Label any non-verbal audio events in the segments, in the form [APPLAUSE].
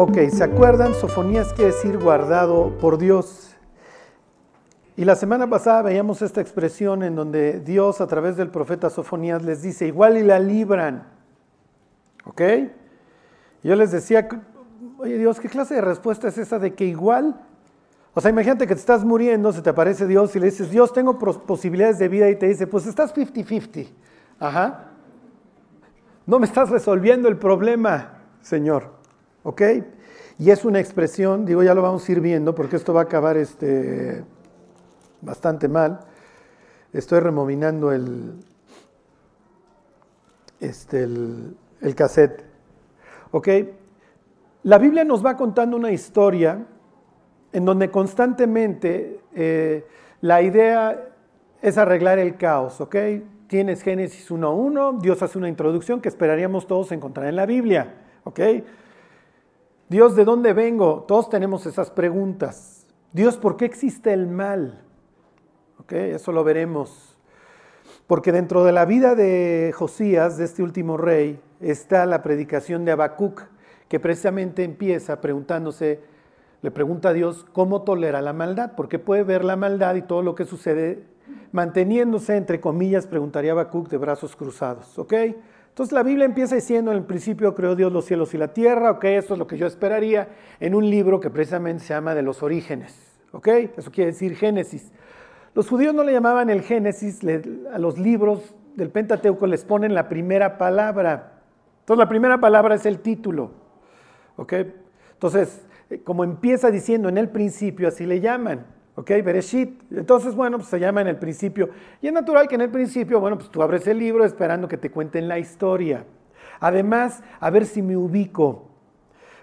Ok, ¿se acuerdan? Sofonías quiere decir guardado por Dios. Y la semana pasada veíamos esta expresión en donde Dios a través del profeta Sofonías les dice, igual y la libran. ¿Ok? Yo les decía, oye Dios, ¿qué clase de respuesta es esa de que igual? O sea, imagínate que te estás muriendo, se te aparece Dios y le dices, Dios, tengo posibilidades de vida y te dice, pues estás 50-50. Ajá. No me estás resolviendo el problema, Señor. ¿Ok? Y es una expresión, digo, ya lo vamos a ir viendo porque esto va a acabar este, bastante mal. Estoy removinando el, este, el, cassette. ¿Ok? La Biblia nos va contando una historia en donde constantemente eh, la idea es arreglar el caos, ¿ok? Tienes Génesis 1.1, Dios hace una introducción que esperaríamos todos encontrar en la Biblia, ¿ok? Dios, ¿de dónde vengo? Todos tenemos esas preguntas. Dios, ¿por qué existe el mal? ¿Ok? Eso lo veremos. Porque dentro de la vida de Josías, de este último rey, está la predicación de Habacuc, que precisamente empieza preguntándose, le pregunta a Dios cómo tolera la maldad, porque puede ver la maldad y todo lo que sucede manteniéndose, entre comillas, preguntaría Habacuc, de brazos cruzados. ¿Ok? Entonces la Biblia empieza diciendo, en el principio creó Dios los cielos y la tierra, ok, eso es lo que yo esperaría en un libro que precisamente se llama de los orígenes, ok, eso quiere decir Génesis. Los judíos no le llamaban el Génesis, a los libros del Pentateuco les ponen la primera palabra. Entonces la primera palabra es el título, ok. Entonces, eh, como empieza diciendo en el principio, así le llaman. ¿Ok? Bereshit. Entonces, bueno, pues se llama en el principio. Y es natural que en el principio, bueno, pues tú abres el libro esperando que te cuenten la historia. Además, a ver si me ubico.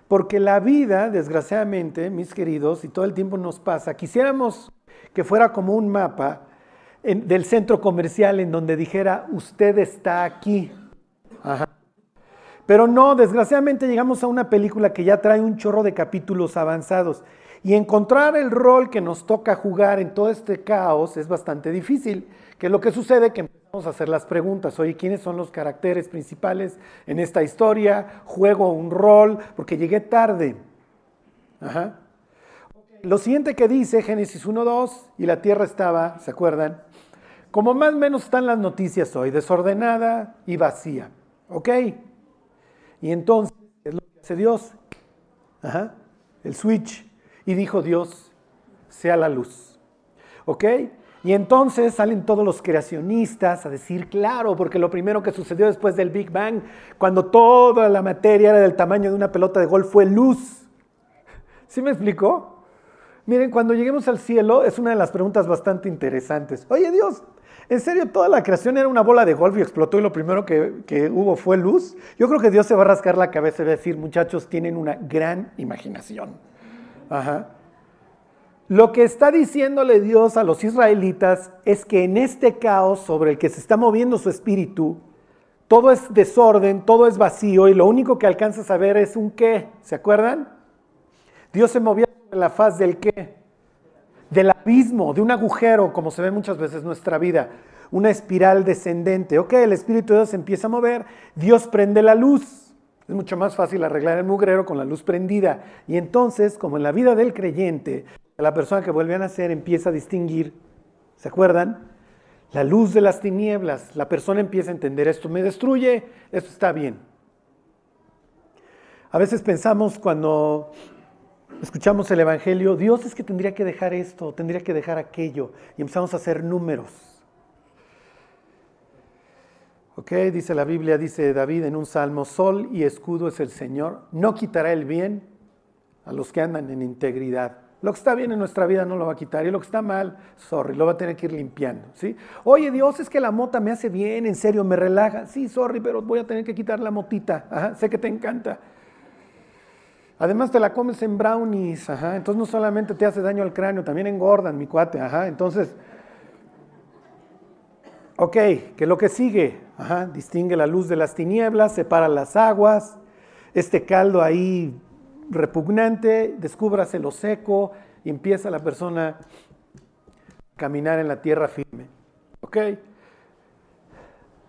Porque la vida, desgraciadamente, mis queridos, y todo el tiempo nos pasa, quisiéramos que fuera como un mapa del centro comercial en donde dijera, usted está aquí. Pero no, desgraciadamente llegamos a una película que ya trae un chorro de capítulos avanzados. Y encontrar el rol que nos toca jugar en todo este caos es bastante difícil, que lo que sucede que empezamos a hacer las preguntas, oye, ¿quiénes son los caracteres principales en esta historia? ¿Juego un rol? Porque llegué tarde. Lo siguiente que dice Génesis 1.2, y la tierra estaba, ¿se acuerdan? Como más o menos están las noticias hoy, desordenada y vacía. ¿Ok? Y entonces, ¿qué es lo que hace Dios? Ajá, el switch y dijo Dios, sea la luz. ¿Ok? Y entonces salen todos los creacionistas a decir, claro, porque lo primero que sucedió después del Big Bang, cuando toda la materia era del tamaño de una pelota de golf, fue luz. ¿Sí me explicó? Miren, cuando lleguemos al cielo es una de las preguntas bastante interesantes. Oye Dios, ¿en serio toda la creación era una bola de golf y explotó y lo primero que, que hubo fue luz? Yo creo que Dios se va a rascar la cabeza y decir, muchachos, tienen una gran imaginación. Ajá. Lo que está diciéndole Dios a los israelitas es que en este caos sobre el que se está moviendo su espíritu, todo es desorden, todo es vacío y lo único que alcanzas a ver es un qué. ¿Se acuerdan? Dios se movía en la faz del qué. Del abismo, de un agujero, como se ve muchas veces en nuestra vida. Una espiral descendente. Ok, el Espíritu de Dios se empieza a mover, Dios prende la luz. Es mucho más fácil arreglar el mugrero con la luz prendida. Y entonces, como en la vida del creyente, la persona que vuelve a nacer empieza a distinguir, ¿se acuerdan? La luz de las tinieblas. La persona empieza a entender, esto me destruye, esto está bien. A veces pensamos cuando escuchamos el Evangelio, Dios es que tendría que dejar esto, tendría que dejar aquello, y empezamos a hacer números. ¿Ok? Dice la Biblia, dice David en un salmo, sol y escudo es el Señor, no quitará el bien a los que andan en integridad. Lo que está bien en nuestra vida no lo va a quitar y lo que está mal, sorry, lo va a tener que ir limpiando, ¿sí? Oye, Dios, es que la mota me hace bien, en serio, me relaja. Sí, sorry, pero voy a tener que quitar la motita. sé que te encanta. Además te la comes en brownies, ajá. Entonces no solamente te hace daño al cráneo, también engordan, mi cuate, ajá. Entonces, ok, que lo que sigue, distingue la luz de las tinieblas, separa las aguas, este caldo ahí repugnante, descúbrase lo seco empieza la persona a caminar en la tierra firme. ¿Ok?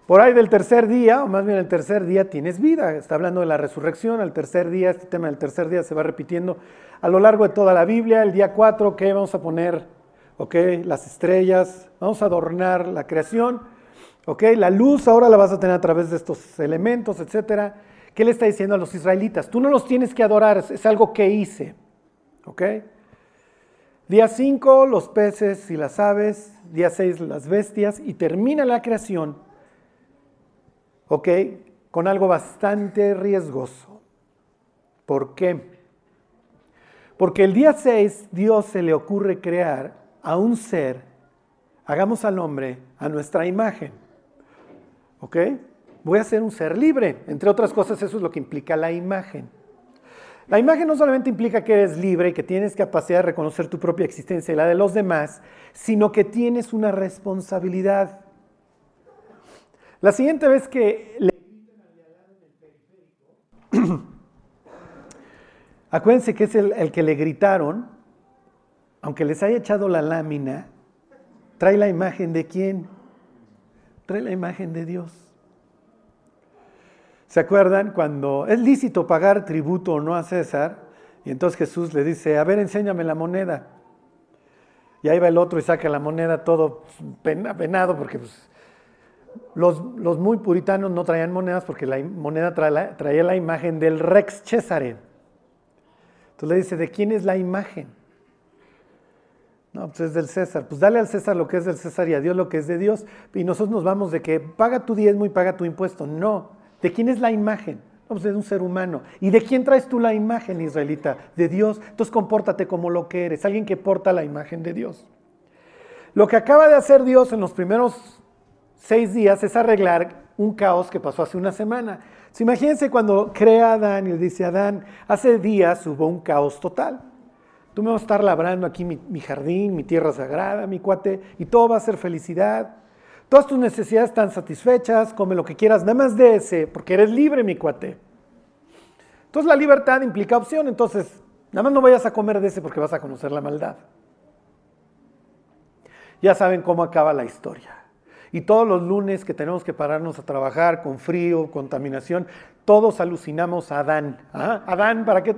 Por ahí del tercer día, o más bien el tercer día, tienes vida. Está hablando de la resurrección, al tercer día, este tema del tercer día se va repitiendo a lo largo de toda la Biblia. El día 4, ¿qué vamos a poner? ¿Ok? Las estrellas, vamos a adornar la creación. ¿Ok? La luz ahora la vas a tener a través de estos elementos, etcétera. ¿Qué le está diciendo a los israelitas? Tú no los tienes que adorar, es algo que hice. ¿Ok? Día 5, los peces y las aves. Día 6, las bestias. Y termina la creación ¿ok? Con algo bastante riesgoso. ¿Por qué? Porque el día 6 Dios se le ocurre crear a un ser, hagamos al hombre a nuestra imagen. ¿Ok? Voy a ser un ser libre. Entre otras cosas, eso es lo que implica la imagen. La imagen no solamente implica que eres libre y que tienes capacidad de reconocer tu propia existencia y la de los demás, sino que tienes una responsabilidad. La siguiente vez que le [COUGHS] acuérdense que es el, el que le gritaron, aunque les haya echado la lámina, trae la imagen de quién? Trae la imagen de Dios. ¿Se acuerdan cuando es lícito pagar tributo o no a César? Y entonces Jesús le dice, a ver, enséñame la moneda. Y ahí va el otro y saca la moneda todo penado porque pues, los, muy puritanos no traían monedas porque la moneda traía la, imagen del Rex Cesare. Entonces le dice, ¿de quién es la imagen? No, pues es del César. Pues dale al César lo que es del César y a Dios lo que es de Dios. Y nosotros nos vamos de que paga tu diezmo y paga tu impuesto. No. ¿De quién es la imagen? No, pues es un ser humano. ¿Y de quién traes tú la imagen, israelita? De Dios. Entonces compórtate como lo que eres, alguien que porta la imagen de Dios. Lo que acaba de hacer Dios en los primeros seis días es arreglar un caos que pasó hace una semana. imagínense cuando crea Adán y dice a Adán, hace días hubo un caos total. Tú me vas a estar labrando aquí mi, jardín, mi tierra sagrada, mi cuate, y todo va a ser felicidad. Todas tus necesidades están satisfechas, come lo que quieras, nada más de ese, porque eres libre, mi cuate. Entonces la libertad implica opción, entonces nada más no vayas a comer de ese porque vas a conocer la maldad. Ya saben cómo acaba la historia. Y todos los lunes que tenemos que pararnos a trabajar con frío, contaminación, todos alucinamos a Adán. ¿Ah? Adán, ¿para qué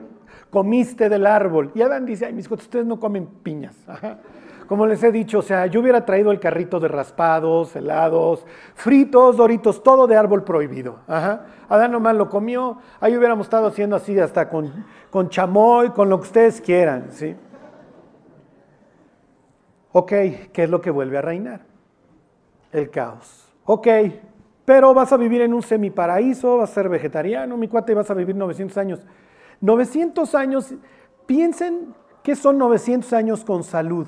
comiste del árbol? Y Adán dice, ay, mis hijos, ustedes no comen piñas. [LAUGHS] Como les he dicho, o sea, yo hubiera traído el carrito de raspados, helados, fritos, doritos, todo de árbol prohibido. Adán nomás lo comió, ahí hubiéramos estado haciendo así hasta con, con chamoy, con lo que ustedes quieran, ¿sí? Ok, ¿qué es lo que vuelve a reinar? el caos. Ok, pero vas a vivir en un semiparaíso, vas a ser vegetariano, mi cuate, vas a vivir 900 años. 900 años, piensen que son 900 años con salud.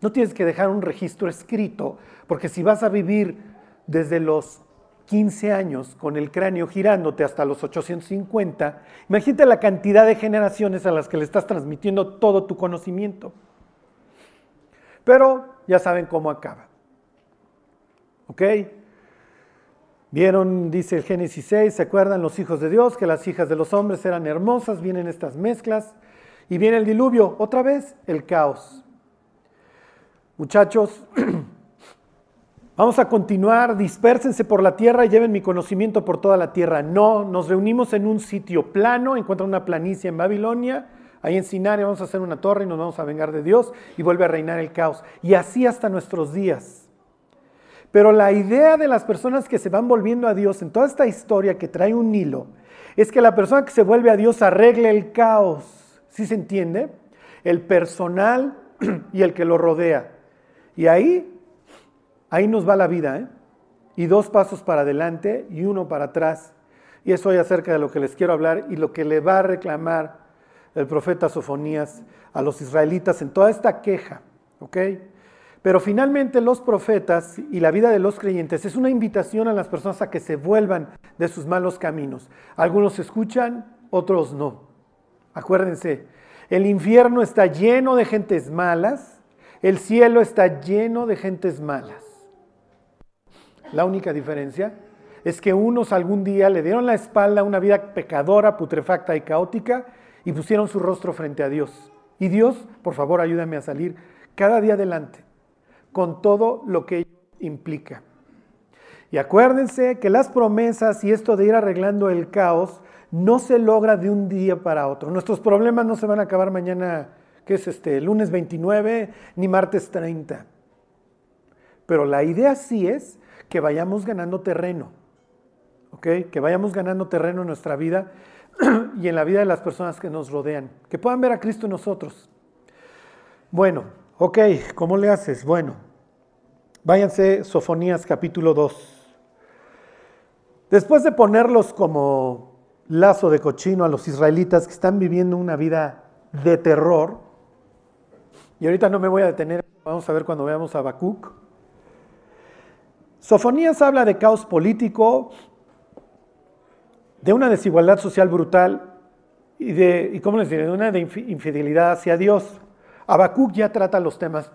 No tienes que dejar un registro escrito, porque si vas a vivir desde los 15 años con el cráneo girándote hasta los 850, imagínate la cantidad de generaciones a las que le estás transmitiendo todo tu conocimiento. Pero ya saben cómo acaba. ¿Ok? Vieron, dice el Génesis 6, ¿se acuerdan los hijos de Dios? Que las hijas de los hombres eran hermosas, vienen estas mezclas y viene el diluvio, otra vez el caos. Muchachos, [CLEARS THROAT] vamos a continuar, dispersense por la tierra y lleven mi conocimiento por toda la tierra. No, nos reunimos en un sitio plano, encuentran una planicie en Babilonia Ahí en Sinaria vamos a hacer una torre y nos vamos a vengar de Dios y vuelve a reinar el caos. Y así hasta nuestros días. Pero la idea de las personas que se van volviendo a Dios en toda esta historia que trae un hilo es que la persona que se vuelve a Dios arregle el caos. ¿Sí se entiende? El personal [CLEARS THROAT] y el que lo rodea. Y ahí, ahí nos va la vida. ¿eh? Y dos pasos para adelante y uno para atrás. Y eso hoy acerca de lo que les quiero hablar y lo que le va a reclamar el profeta Sofonías a los israelitas en toda esta queja. ¿ok? Pero finalmente los profetas y la vida de los creyentes es una invitación a las personas a que se vuelvan de sus malos caminos. Algunos escuchan, otros no. Acuérdense, el infierno está lleno de gentes malas, el cielo está lleno de gentes malas. La única diferencia es que unos algún día le dieron la espalda a una vida pecadora, putrefacta y caótica, y pusieron su rostro frente a Dios. Y Dios, por favor, ayúdame a salir cada día adelante con todo lo que implica. Y acuérdense que las promesas y esto de ir arreglando el caos no se logra de un día para otro. Nuestros problemas no se van a acabar mañana, que es este, lunes 29 ni martes 30. Pero la idea sí es que vayamos ganando terreno, ¿ok? Que vayamos ganando terreno en nuestra vida [CLEARS THROAT] y en la vida de las personas que nos rodean, que puedan ver a Cristo en nosotros. Bueno, ok, ¿cómo le haces? Bueno, váyanse Sofonías capítulo 2. Después de ponerlos como lazo de cochino a los israelitas que están viviendo una vida de terror, y ahorita no me voy a detener, vamos a ver cuando veamos a Habacuc. Sofonías habla de caos político, de una desigualdad social brutal y de, y cómo les diré, de una infidelidad hacia Dios. Habacuc ya trata los temas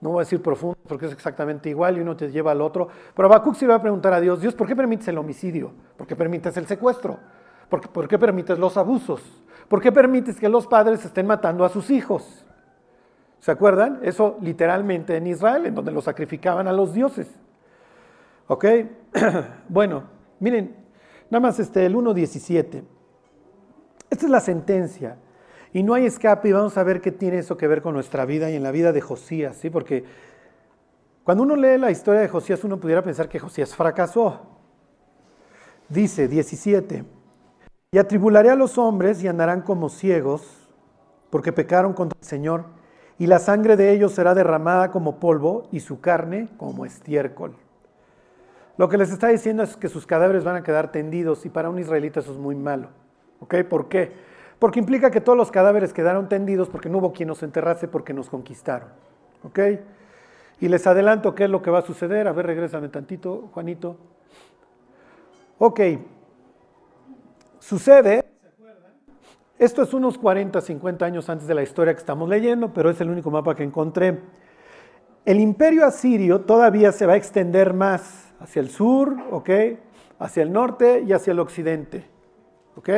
no voy a decir profundo porque es exactamente igual y uno te lleva al otro. Pero Habacuc se va a preguntar a Dios, Dios, ¿por qué permites el homicidio? ¿Por qué permites el secuestro? ¿Por qué, ¿Por qué permites los abusos? ¿Por qué permites que los padres estén matando a sus hijos? ¿Se acuerdan? Eso literalmente en Israel, en donde lo sacrificaban a los dioses. ¿Ok? [CLEARS THROAT] bueno, miren, nada más este, el 1.17. Esta es la sentencia. Y no hay escape y vamos a ver qué tiene eso que ver con nuestra vida y en la vida de Josías, ¿sí? Porque cuando uno lee la historia de Josías, uno pudiera pensar que Josías fracasó. Dice 17, y atribularé a los hombres y andarán como ciegos, porque pecaron contra el Señor, y la sangre de ellos será derramada como polvo y su carne como estiércol. Lo que les está diciendo es que sus cadáveres van a quedar tendidos y para un israelita eso es muy malo. ¿Ok? ¿Por qué? Porque implica que todos los cadáveres quedaron tendidos porque no hubo quien nos enterrase porque nos conquistaron. ¿Ok? Y les adelanto qué es lo que va a suceder. A ver, regrésame tantito, Juanito. Ok. Sucede, esto es unos 40, 50 años antes de la historia que estamos leyendo, pero es el único mapa que encontré. El imperio asirio todavía se va a extender más hacia el sur, ¿ok? Hacia el norte y hacia el occidente. ¿Ok?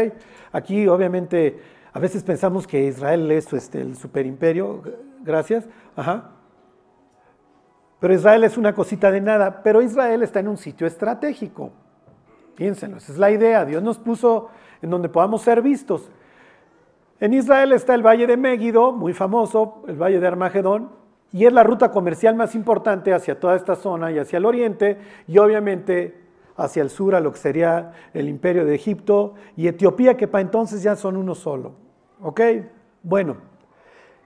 Aquí obviamente a veces pensamos que Israel es este, el superimperio, gracias, ajá. Pero Israel es una cosita de nada, pero Israel está en un sitio estratégico. Piénsenlo, esa es la idea. Dios nos puso en donde podamos ser vistos. En Israel está el valle de Megiddo, muy famoso, el valle de Armagedón, y es la ruta comercial más importante hacia toda esta zona y hacia el oriente, y obviamente hacia el sur a lo que sería el imperio de Egipto y Etiopía, que para entonces ya son uno solo. ¿Ok? Bueno,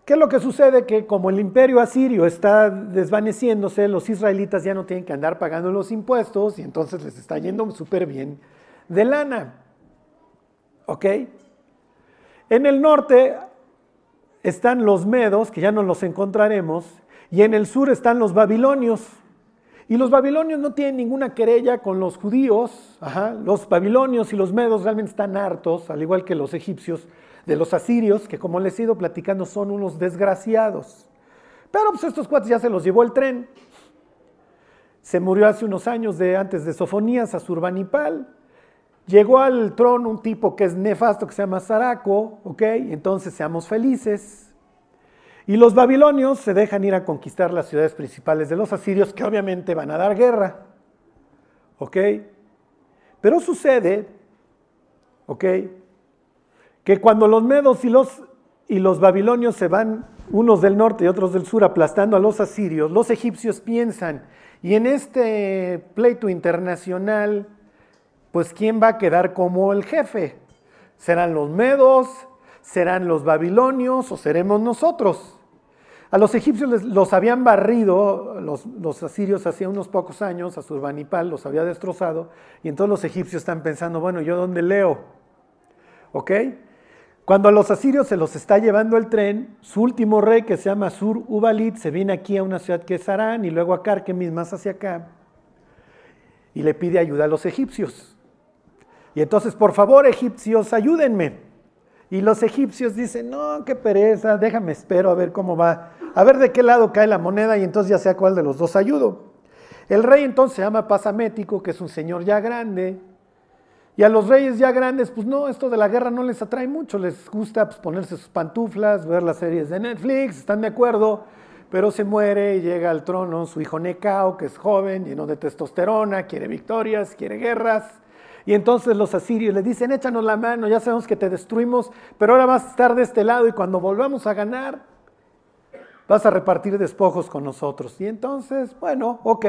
¿qué es lo que sucede? Que como el imperio asirio está desvaneciéndose, los israelitas ya no tienen que andar pagando los impuestos y entonces les está yendo súper bien de lana. ¿Ok? En el norte están los medos, que ya no los encontraremos, y en el sur están los babilonios. Y los babilonios no tienen ninguna querella con los judíos. Los babilonios y los medos realmente están hartos, al igual que los egipcios, de los asirios, que como les he ido platicando son unos desgraciados. Pero pues estos cuates ya se los llevó el tren. Se murió hace unos años de, antes de Sofonías, Asurbanipal. Llegó al trono un tipo que es nefasto, que se llama Saraco, ¿ok? Entonces seamos felices. Y los babilonios se dejan ir a conquistar las ciudades principales de los asirios, que obviamente van a dar guerra. ¿Ok? Pero sucede, ¿ok? Que cuando los medos y los, y los babilonios se van, unos del norte y otros del sur, aplastando a los asirios, los egipcios piensan, y en este pleito internacional, pues ¿quién va a quedar como el jefe? ¿Serán los medos? ¿Serán los babilonios o seremos nosotros? A los egipcios los habían barrido, los, asirios hacía unos pocos años, a Surbanipal los había destrozado, y entonces los egipcios están pensando, bueno, ¿yo dónde leo? ¿Ok? Cuando a los asirios se los está llevando el tren, su último rey, que se llama Sur Ubalit, se viene aquí a una ciudad que es Arán y luego a Carquemis, más hacia acá, y le pide ayuda a los egipcios. Y entonces, por favor, egipcios, ayúdenme. Y los egipcios dicen, no, qué pereza, déjame espero a ver cómo va, a ver de qué lado cae la moneda y entonces ya sea cuál de los dos ayudo. El rey entonces se llama Pasamético, que es un señor ya grande. Y a los reyes ya grandes, pues no, esto de la guerra no les atrae mucho, les gusta pues, ponerse sus pantuflas, ver las series de Netflix, están de acuerdo. pero se muere y llega al trono su hijo Necao, que es joven, lleno de testosterona, quiere victorias, quiere guerras. Y entonces los asirios le dicen, échanos la mano, ya sabemos que te destruimos, pero ahora vas a estar de este lado y cuando volvamos a ganar, vas a repartir despojos con nosotros. Y entonces, bueno, ok,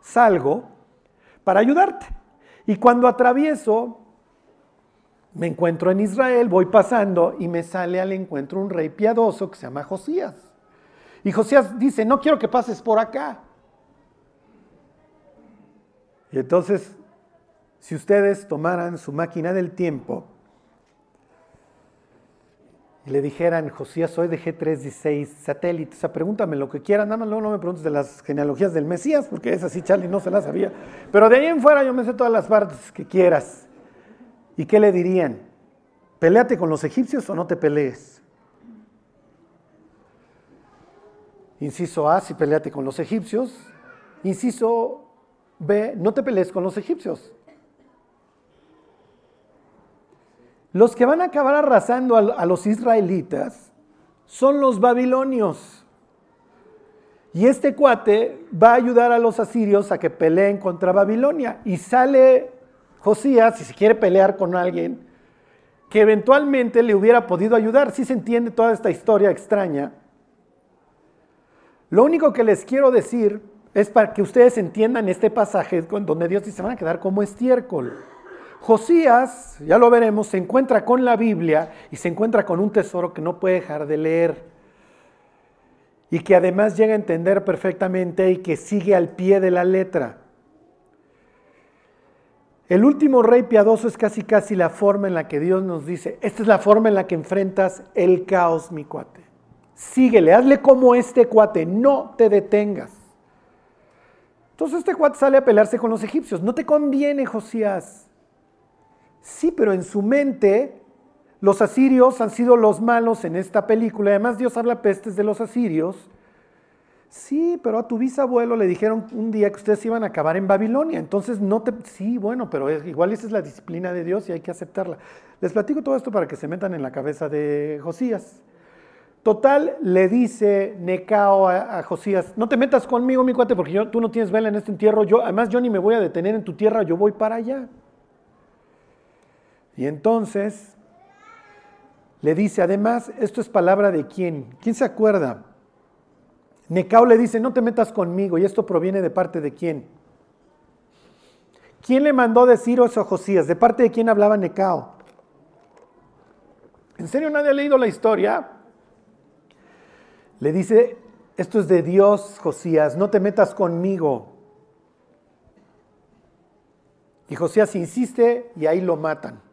salgo para ayudarte. Y cuando atravieso, me encuentro en Israel, voy pasando y me sale al encuentro un rey piadoso que se llama Josías. Y Josías dice, no quiero que pases por acá. Y entonces, si ustedes tomaran su máquina del tiempo y le dijeran, Josías, soy de G316 satélite, o sea, pregúntame lo que quieras, nada más luego no me preguntes de las genealogías del Mesías, porque esa sí Charlie no se la sabía, pero de ahí en fuera yo me sé todas las partes que quieras. ¿Y qué le dirían? ¿Peleate con los egipcios o no te pelees? Inciso A, si peleate con los egipcios. Inciso B, no te pelees con los egipcios. Los que van a acabar arrasando a, los israelitas son los babilonios. Y este cuate va a ayudar a los asirios a que peleen contra Babilonia. Y sale Josías, si se quiere pelear con alguien, que eventualmente le hubiera podido ayudar. Si se entiende toda esta historia extraña. Lo único que les quiero decir es para que ustedes entiendan este pasaje donde Dios dice, se van a quedar como estiércol. Josías, ya lo veremos, se encuentra con la Biblia y se encuentra con un tesoro que no puede dejar de leer y que además llega a entender perfectamente y que sigue al pie de la letra. El último rey piadoso es casi casi la forma en la que Dios nos dice, esta es la forma en la que enfrentas el caos, mi cuate. Síguele, hazle como este cuate, no te detengas. Entonces este cuate sale a pelearse con los egipcios. No te conviene, Josías. Sí, pero en su mente los asirios han sido los malos en esta película. Además Dios habla pestes de los asirios. Sí, pero a tu bisabuelo le dijeron un día que ustedes iban a acabar en Babilonia. Entonces no te... Sí, bueno, pero igual esa es la disciplina de Dios y hay que aceptarla. Les platico todo esto para que se metan en la cabeza de Josías. Total, le dice Necao a, Josías, no te metas conmigo, mi cuate, porque tú no tienes vela en este entierro. Yo, además, yo ni me voy a detener en tu tierra, yo voy para allá. Y entonces le dice, además, esto es palabra de quién. ¿Quién se acuerda? Necao le dice, no te metas conmigo, y esto proviene de parte de quién. ¿Quién le mandó decir eso a Josías? ¿De parte de quién hablaba Necao? ¿En serio nadie ha leído la historia? Le dice, esto es de Dios, Josías, no te metas conmigo. Y Josías insiste y ahí lo matan.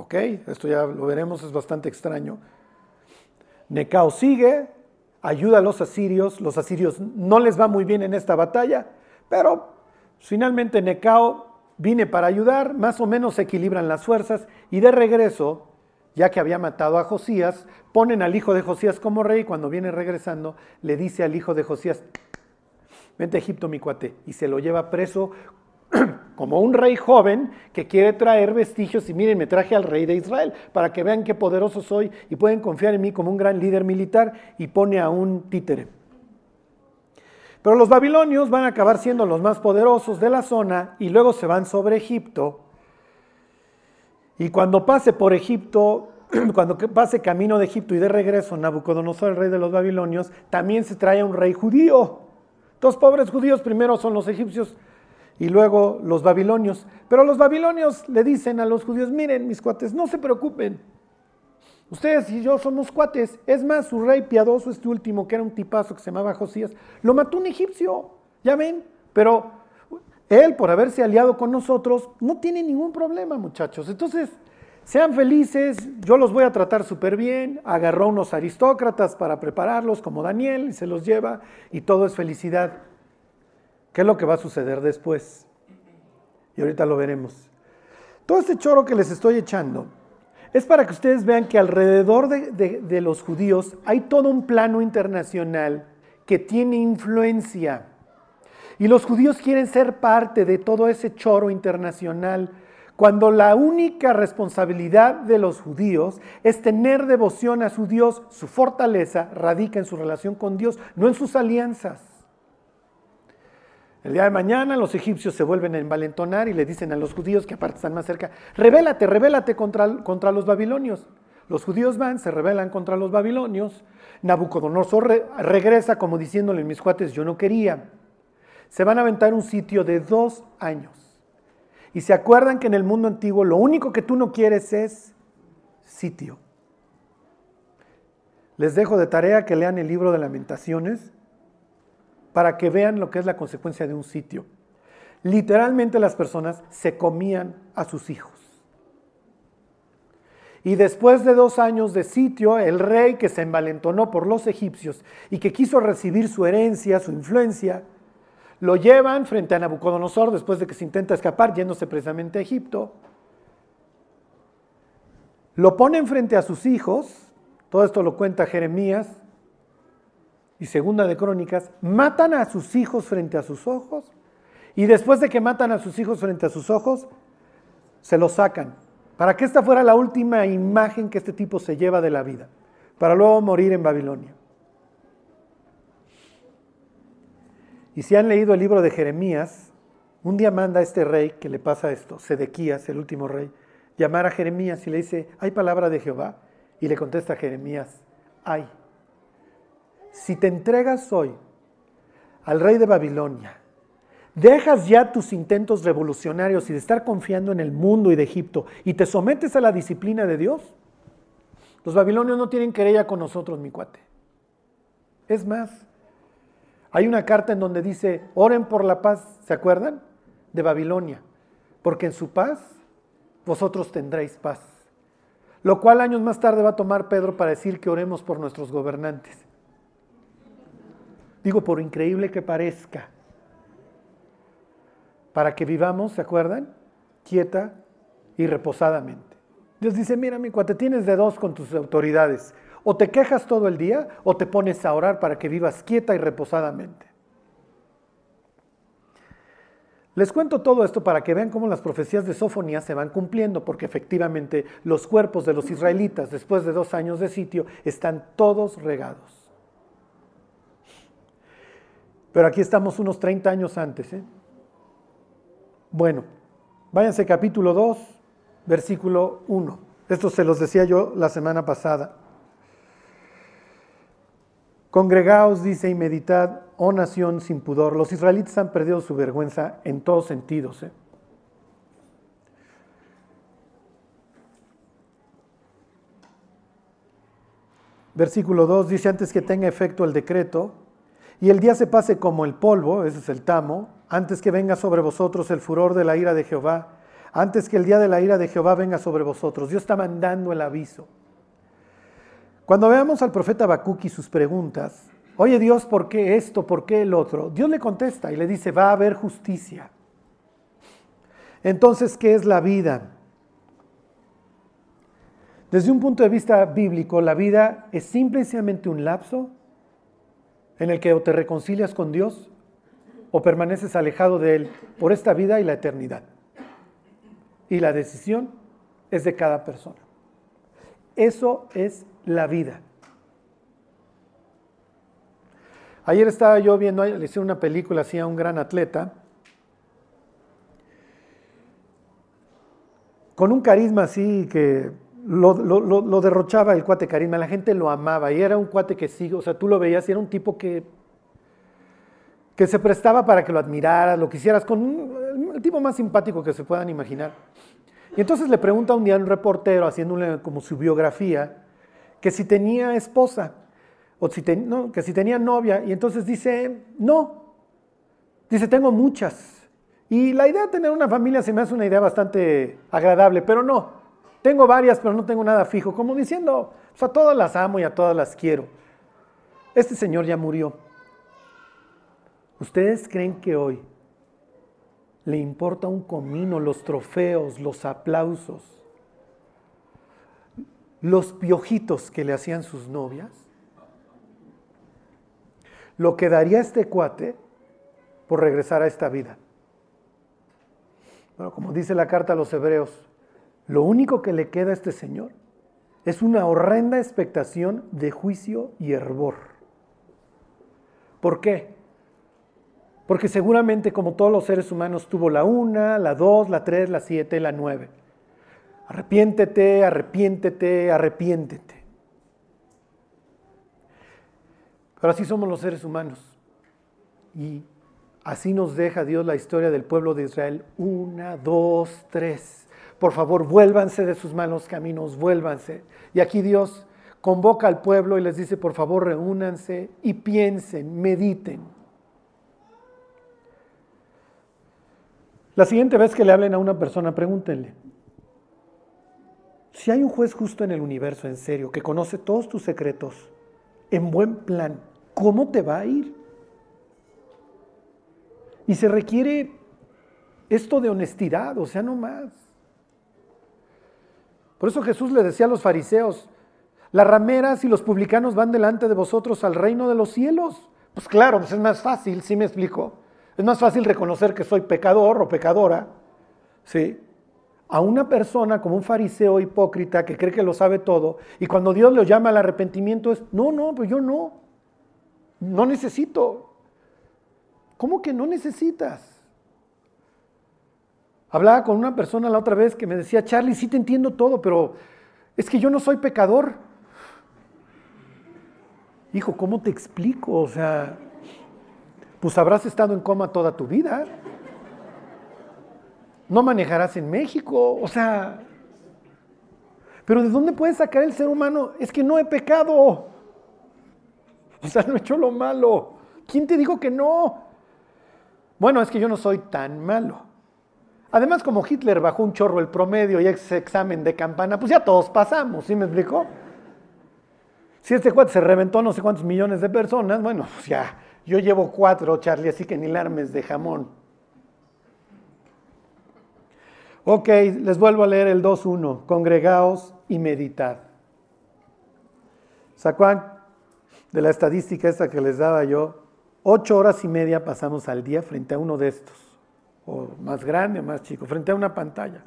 ¿Ok? Esto ya lo veremos, es bastante extraño. Necao sigue, ayuda a los asirios, los asirios no les va muy bien en esta batalla, pero finalmente Necao viene para ayudar, más o menos se equilibran las fuerzas y de regreso, ya que había matado a Josías, ponen al hijo de Josías como rey cuando viene regresando le dice al hijo de Josías, vente a Egipto mi cuate, y se lo lleva preso como un rey joven que quiere traer vestigios y miren, me traje al rey de Israel para que vean qué poderoso soy y pueden confiar en mí como un gran líder militar y pone a un títere. Pero los babilonios van a acabar siendo los más poderosos de la zona y luego se van sobre Egipto. Y cuando pase por Egipto, [CLEARS THROAT] cuando pase camino de Egipto y de regreso Nabucodonosor, el rey de los babilonios, también se trae a un rey judío. Dos pobres judíos primero son los egipcios y luego los babilonios. Pero los babilonios le dicen a los judíos, miren mis cuates, no se preocupen. Ustedes y yo somos cuates. Es más, su rey piadoso, este último, que era un tipazo que se llamaba Josías, lo mató un egipcio. Ya ven, pero él, por haberse aliado con nosotros, no tiene ningún problema, muchachos. Entonces, sean felices, yo los voy a tratar súper bien. Agarró unos aristócratas para prepararlos, como Daniel, y se los lleva, y todo es felicidad. ¿Qué es lo que va a suceder después? Y ahorita lo veremos. Todo este choro que les estoy echando es para que ustedes vean que alrededor de, los judíos hay todo un plano internacional que tiene influencia. Y los judíos quieren ser parte de todo ese choro internacional Cuando la única responsabilidad de los judíos es tener devoción a su Dios, su fortaleza radica en su relación con Dios, no en sus alianzas. El día de mañana los egipcios se vuelven a envalentonar y le dicen a los judíos que aparte están más cerca, revélate, revélate contra, contra los babilonios. Los judíos van, se rebelan contra los babilonios. Nabucodonosor regresa como diciéndole, mis cuates, yo no quería. Se van a aventar un sitio de dos años. Y se acuerdan que en el mundo antiguo lo único que tú no quieres es sitio. Les dejo de tarea que lean el libro de lamentaciones para que vean lo que es la consecuencia de un sitio. Literalmente las personas se comían a sus hijos. Y después de dos años de sitio, el rey que se envalentonó por los egipcios y que quiso recibir su herencia, su influencia, lo llevan frente a Nabucodonosor después de que se intenta escapar yéndose precisamente a Egipto. Lo ponen frente a sus hijos, todo esto lo cuenta Jeremías y Segunda de Crónicas, matan a sus hijos frente a sus ojos y después de que matan a sus hijos frente a sus ojos, se los sacan para que esta fuera la última imagen que este tipo se lleva de la vida, para luego morir en Babilonia. Y si han leído el libro de Jeremías, un día manda a este rey que le pasa esto, Sedequías, el último rey, llamar a Jeremías y le dice, ¿hay palabra de Jehová? Y le contesta a Jeremías, hay. Si te entregas hoy al rey de Babilonia, dejas ya tus intentos revolucionarios y de estar confiando en el mundo y de Egipto y te sometes a la disciplina de Dios, los babilonios no tienen querella con nosotros, mi cuate. Es más, hay una carta en donde dice, oren por la paz, ¿se acuerdan? De Babilonia, porque en su paz vosotros tendréis paz. Lo cual años más tarde va a tomar Pedro para decir que oremos por nuestros gobernantes. Digo, por increíble que parezca, para que vivamos, ¿se acuerdan? Quieta y reposadamente. Dios dice, mira mi cuate, tienes de dos con tus autoridades. O te quejas todo el día o te pones a orar para que vivas quieta y reposadamente. Les cuento todo esto para que vean cómo las profecías de Sofonía se van cumpliendo, porque efectivamente los cuerpos de los israelitas después de dos años de sitio están todos regados. Pero aquí estamos unos 30 años antes. ¿eh? Bueno, váyanse capítulo 2, versículo 1. Esto se los decía yo la semana pasada. Congregaos, dice, y meditad, oh nación sin pudor. Los israelitas han perdido su vergüenza en todos sentidos. ¿eh? Versículo 2 dice, antes que tenga efecto el decreto, y el día se pase como el polvo, ese es el tamo, antes que venga sobre vosotros el furor de la ira de Jehová, antes que el día de la ira de Jehová venga sobre vosotros. Dios está mandando el aviso. Cuando veamos al profeta Habacuc y sus preguntas, oye Dios, ¿por qué esto? ¿Por qué el otro? Dios le contesta y le dice, va a haber justicia. Entonces, ¿qué es la vida? Desde un punto de vista bíblico, la vida es simplemente un lapso en el que o te reconcilias con Dios o permaneces alejado de Él por esta vida y la eternidad. Y la decisión es de cada persona. Eso es la vida. Ayer estaba yo viendo, le hice una película así a un gran atleta, con un carisma así que lo, derrochaba el cuate carisma, la gente lo amaba y era un cuate que sí, o sea, tú lo veías y era un tipo que que se prestaba para que lo admiraras, lo quisieras, con el tipo más simpático que se puedan imaginar. Y entonces le pregunta un día a un reportero, haciéndole como su biografía, que si tenía esposa, o si que si tenía novia, y entonces dice, no, dice, tengo muchas. Y la idea de tener una familia se me hace una idea bastante agradable, pero no, tengo varias, pero no tengo nada fijo, como diciendo, pues, a todas las amo y a todas las quiero. Este señor ya murió. ¿Ustedes creen que hoy le importa un comino los trofeos, los aplausos, los piojitos que le hacían sus novias? Lo que daría este cuate por regresar a esta vida. Bueno, como dice la carta a los hebreos, lo único que le queda a este Señor es una horrenda expectación de juicio y hervor. ¿Por qué? Porque seguramente como todos los seres humanos tuvo la una, la dos, la tres, la siete, la nueve. Arrepiéntete, arrepiéntete, arrepiéntete. Pero así somos los seres humanos. Y así nos deja Dios la historia del pueblo de Israel. Una, dos, tres. Por favor, vuélvanse de sus malos caminos, vuélvanse. Y aquí Dios convoca al pueblo y les dice, por favor, reúnanse y piensen, mediten. La siguiente vez que le hablen a una persona, pregúntenle, si hay un juez justo en el universo, en serio, que conoce todos tus secretos, en buen plan, ¿cómo te va a ir? Y se requiere esto de honestidad, o sea, no más. Por eso Jesús le decía a los fariseos, las rameras y los publicanos van delante de vosotros al reino de los cielos. Pues claro, pues es más fácil, ¿sí me explico? Es más fácil reconocer que soy pecador o pecadora, ¿sí? A una persona como un fariseo hipócrita que cree que lo sabe todo y cuando Dios lo llama al arrepentimiento es, no, no, pues yo no, no necesito. ¿Cómo que no necesitas? Hablaba con una persona la otra vez que me decía, Charlie, sí te entiendo todo, pero es que yo no soy pecador. Hijo, ¿cómo te explico? O sea, pues habrás estado en coma toda tu vida. No manejarás en México. O sea, pero ¿de dónde puede sacar el ser humano? Es que no he pecado. O sea, no he hecho lo malo. ¿Quién te dijo que no? Bueno, es que yo no soy tan malo. Además, como Hitler bajó un chorro el promedio y ese examen de campana, pues ya todos pasamos, ¿sí me explicó? Si este cuate se reventó no sé cuántos millones de personas, bueno, pues ya, yo llevo cuatro, Charlie, así que ni larmes de jamón. Ok, les vuelvo a leer el 2.1. Congregaos y meditad. ¿Sacuán? De la estadística esta que les daba yo, ocho horas y media pasamos al día frente a uno de estos o más grande o más chico, frente a una pantalla.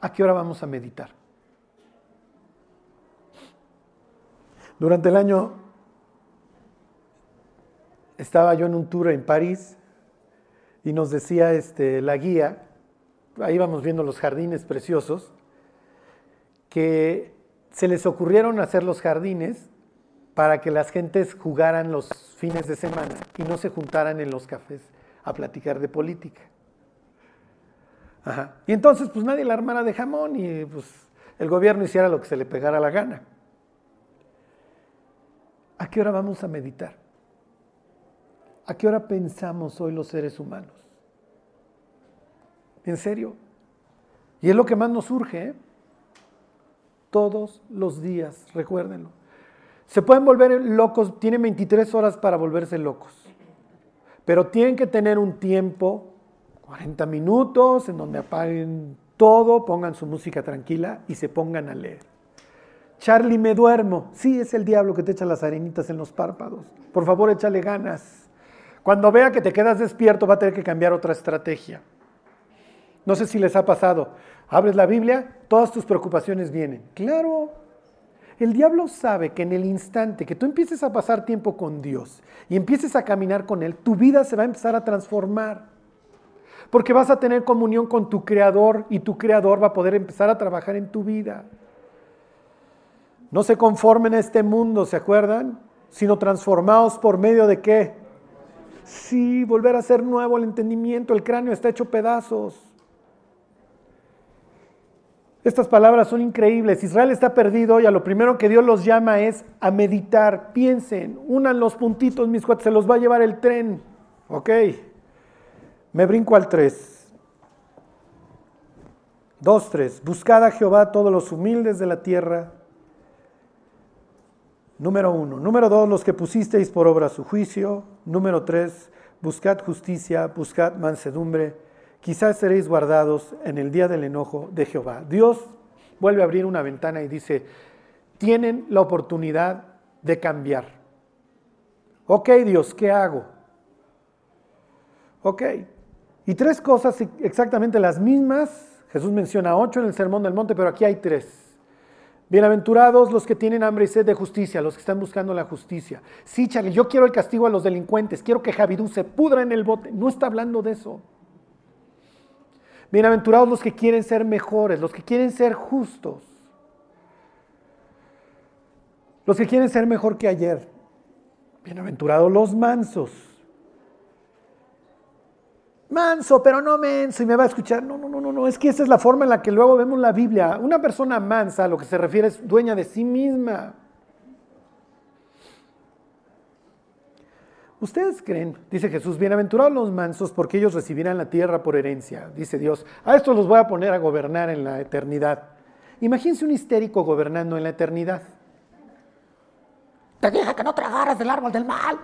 ¿A qué hora vamos a meditar? Durante el año estaba yo en un tour en París y nos decía este, la guía, ahí íbamos viendo los jardines preciosos, que se les ocurrieron hacer los jardines para que las gentes jugaran los fines de semana y no se juntaran en los cafés a platicar de política. Y entonces, pues nadie la armara de jamón y pues el gobierno hiciera lo que se le pegara la gana. ¿A qué hora vamos a meditar? ¿A qué hora pensamos hoy los seres humanos? ¿En serio? Y es lo que más nos surge, ¿eh? Todos los días, recuérdenlo. Se pueden volver locos, tienen 23 horas para volverse locos. Pero tienen que tener un tiempo, 40 minutos, en donde apaguen todo, pongan su música tranquila y se pongan a leer. Charlie, me duermo. Sí, es el diablo que te echa las arenitas en los párpados. Por favor, échale ganas. Cuando vea que te quedas despierto, va a tener que cambiar otra estrategia. No sé si les ha pasado. Abres la Biblia, todas tus preocupaciones vienen. Claro, el diablo sabe que en el instante que tú empieces a pasar tiempo con Dios y empieces a caminar con Él, tu vida se va a empezar a transformar. Porque vas a tener comunión con tu Creador y tu Creador va a poder empezar a trabajar en tu vida. No se conformen a este mundo, ¿se acuerdan? Sino transformados por medio de qué? Sí, volver a ser nuevo el entendimiento, el cráneo está hecho pedazos. Estas palabras son increíbles. Israel está perdido y a lo primero que Dios los llama es a meditar. Piensen, unan los puntitos, mis cuates, se los va a llevar el tren. Ok. Me brinco al 3. 2, 3. Buscad a Jehová todos los humildes de la tierra. Número 1. Número 2. Los que pusisteis por obra su juicio. Número 3. Buscad justicia, buscad mansedumbre quizás seréis guardados en el día del enojo de Jehová. Dios vuelve a abrir una ventana y dice, tienen la oportunidad de cambiar. Ok Dios, ¿qué hago? Ok. Y tres cosas exactamente las mismas. Jesús menciona ocho en el Sermón del Monte, pero aquí hay tres. Bienaventurados los que tienen hambre y sed de justicia, los que están buscando la justicia. Sí, Charlie, yo quiero el castigo a los delincuentes, quiero que Javidú se pudra en el bote. No está hablando de eso. Bienaventurados los que quieren ser mejores, los que quieren ser justos, los que quieren ser mejor que ayer. Bienaventurados los mansos. Manso, pero no menso, y me va a escuchar. No, no, no, no, no, es que esa es la forma en la que luego vemos la Biblia. Una persona mansa, a lo que se refiere, es dueña de sí misma. Ustedes creen, dice Jesús, bienaventurados los mansos porque ellos recibirán la tierra por herencia, dice Dios. A estos los voy a poner a gobernar en la eternidad. Imagínense un histérico gobernando en la eternidad. Te dije que no tragaras del árbol del mal.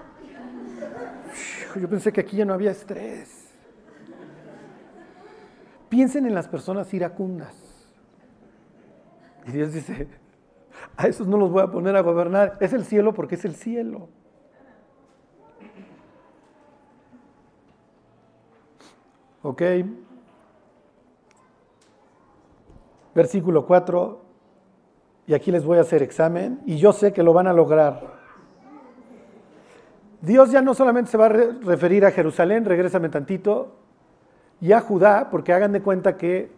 Yo pensé que aquí ya no había estrés. Piensen en las personas iracundas. Y Dios dice, a esos no los voy a poner a gobernar. Es el cielo porque es el cielo. ¿Ok? Versículo 4 y aquí les voy a hacer examen, y yo sé que lo van a lograr. Dios ya no solamente se va a referir a Jerusalén, regrésame tantito, y a Judá, porque hagan de cuenta que...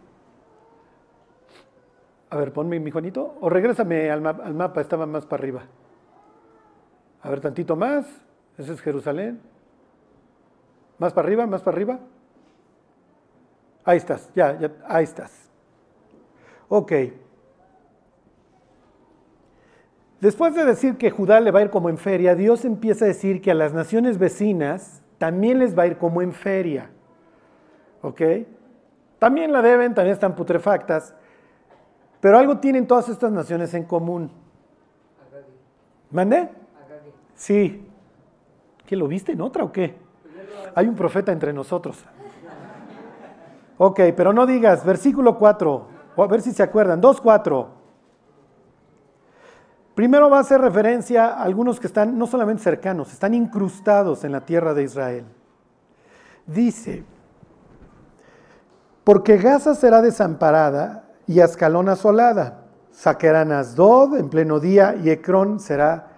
A ver, ponme mi Juanito, o regrésame al, al mapa, estaba más para arriba. A ver, tantito más, ese es Jerusalén. Más para arriba, más para arriba. Ahí estás, ya, ya, ahí estás. Ok. Después de decir que Judá le va a ir como en feria, Dios empieza a decir que a las naciones vecinas también les va a ir como en feria. ¿Ok? También la deben, también están putrefactas. Pero algo tienen todas estas naciones en común. ¿Mande? Sí. ¿Qué lo viste en otra o qué? Hay un profeta entre nosotros. Ok, pero no digas, versículo 4, a ver si se acuerdan, 2.4. Primero va a hacer referencia a algunos que están no solamente cercanos, están incrustados en la tierra de Israel. Dice, porque Gaza será desamparada y Ascalón asolada, saquearán Asdod en pleno día y Ecrón será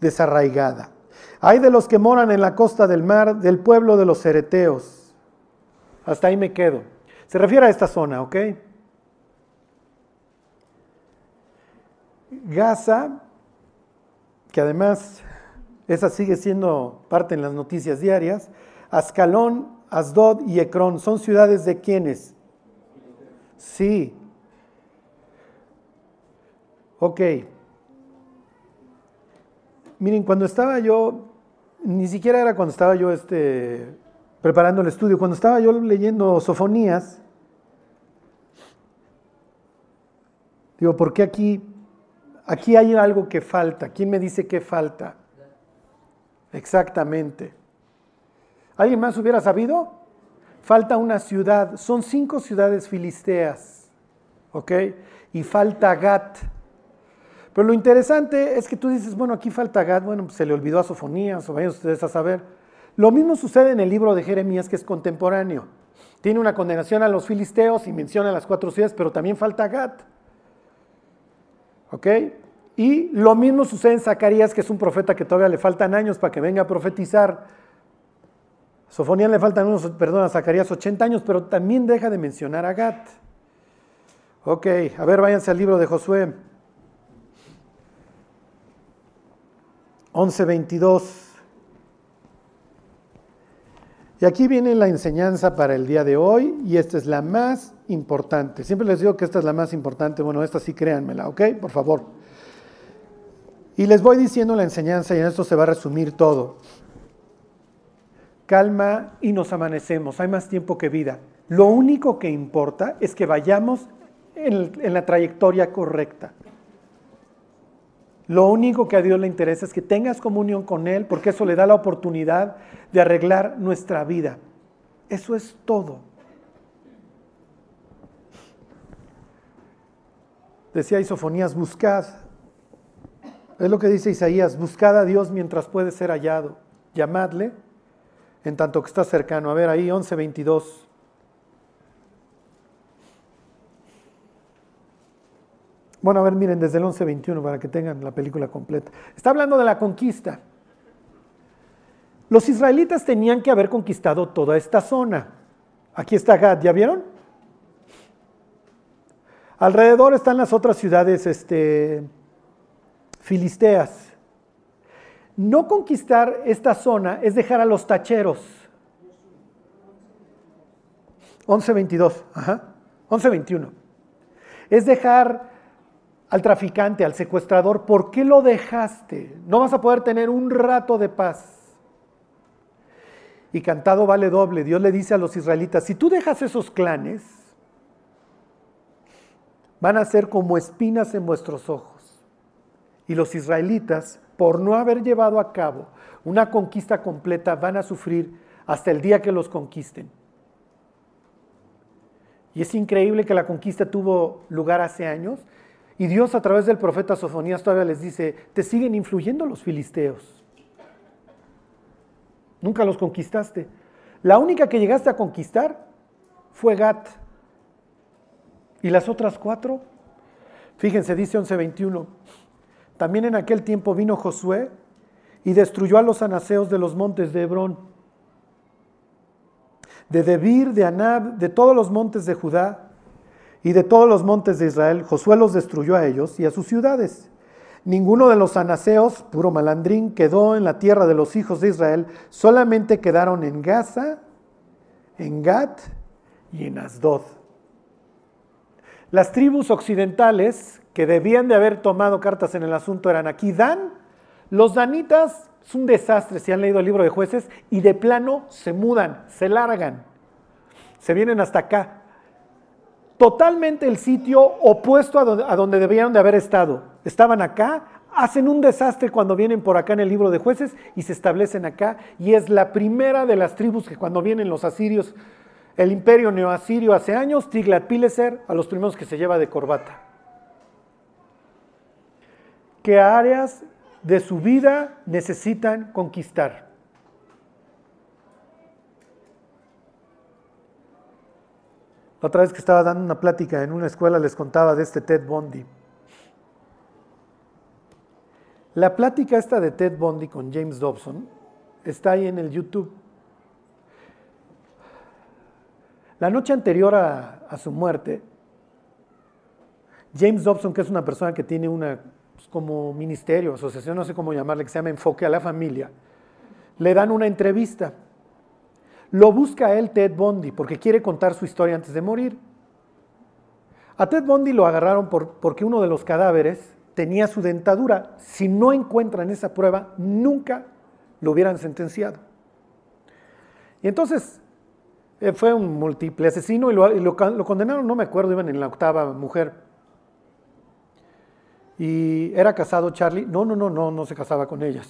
desarraigada. Hay de los que moran en la costa del mar, del pueblo de los Ereteos. Hasta ahí me quedo. Se refiere a esta zona, ¿ok? Gaza, que además esa sigue siendo parte en las noticias diarias, Ascalón, Asdod y Ecrón, ¿son ciudades de quiénes? Sí. Ok. Miren, cuando estaba yo, ni siquiera era cuando estaba yo este, preparando el estudio, cuando estaba yo leyendo Sofonías, digo, ¿por qué aquí Aquí hay algo que falta. ¿Quién me dice qué falta? Exactamente. ¿Alguien más hubiera sabido? Falta una ciudad. Son cinco ciudades filisteas. ¿Ok? Y falta Gat. Pero lo interesante es que tú dices, bueno, aquí falta Gat. Bueno, pues se le olvidó a Sofonías, o vayan ustedes a saber. Lo mismo sucede en el libro de Jeremías, que es contemporáneo. Tiene una condenación a los filisteos y menciona las cuatro ciudades, pero también falta Gat. ¿Ok? Y lo mismo sucede en Zacarías, que es un profeta que todavía le faltan años para que venga a profetizar. Sofonía le faltan unos, perdón, a Zacarías 80 años, pero también deja de mencionar a Gat. Ok, a ver, váyanse al libro de Josué. 11.22. Y aquí viene la enseñanza para el día de hoy, y esta es la más importante. Siempre les digo que esta es la más importante. Bueno, esta sí créanmela, ¿ok? Por favor. Y les voy diciendo la enseñanza y en esto se va a resumir todo. Calma y nos amanecemos. Hay más tiempo que vida. Lo único que importa es que vayamos en, en la trayectoria correcta. Lo único que a Dios le interesa es que tengas comunión con Él porque eso le da la oportunidad de arreglar nuestra vida. Eso es todo. Decía Isofonías, buscad. Es lo que dice Isaías, buscad a Dios mientras puede ser hallado. Llamadle en tanto que está cercano. A ver, ahí 11.22. Bueno, a ver, miren, desde el 11.21 para que tengan la película completa. Está hablando de la conquista. Los israelitas tenían que haber conquistado toda esta zona. Aquí está Gad, ¿ya vieron? Alrededor están las otras ciudades este, filisteas. No conquistar esta zona es dejar a los tacheros. 11.22, ajá, 11.21. Es dejar al traficante, al secuestrador, ¿por qué lo dejaste? No vas a poder tener un rato de paz. Y cantado vale doble. Dios le dice a los israelitas, si tú dejas esos clanes, van a ser como espinas en vuestros ojos. Y los israelitas, por no haber llevado a cabo una conquista completa, van a sufrir hasta el día que los conquisten. Y es increíble que la conquista tuvo lugar hace años y Dios a través del profeta Sofonías todavía les dice, te siguen influyendo los filisteos. Nunca los conquistaste. La única que llegaste a conquistar fue Gat. ¿Y las otras cuatro? Fíjense, dice 11:21. También en aquel tiempo vino Josué y destruyó a los anaseos de los montes de Hebrón, de Debir, de Anab, de todos los montes de Judá y de todos los montes de Israel. Josué los destruyó a ellos y a sus ciudades. Ninguno de los anaseos, puro malandrín, quedó en la tierra de los hijos de Israel, solamente quedaron en Gaza, en Gat y en Asdod. Las tribus occidentales que debían de haber tomado cartas en el asunto eran aquí Dan, los danitas es un desastre si han leído el libro de jueces y de plano se mudan, se largan, se vienen hasta acá. Totalmente el sitio opuesto a donde, debían de haber estado. Estaban acá, hacen un desastre cuando vienen por acá en el libro de jueces y se establecen acá. Y es la primera de las tribus que cuando vienen los asirios, el imperio neoasirio hace años, Tiglat-Pileser, a los primeros que se lleva de corbata. ¿Qué áreas de su vida necesitan conquistar? La otra vez que estaba dando una plática en una escuela les contaba de este Ted Bundy. La plática esta de Ted Bundy con James Dobson está ahí en el YouTube. La noche anterior a, su muerte, James Dobson, que es una persona que tiene una pues, como ministerio, asociación, no sé cómo llamarle, que se llama Enfoque a la Familia, le dan una entrevista. Lo busca él Ted Bundy porque quiere contar su historia antes de morir. A Ted Bundy lo agarraron por, porque uno de los cadáveres tenía su dentadura. Si no encuentran esa prueba, nunca lo hubieran sentenciado. Y entonces eh, fue un múltiple asesino y, lo, condenaron, no me acuerdo, iban en la octava mujer. Y era casado Charlie. No, no, no, no, no se casaba con ellas.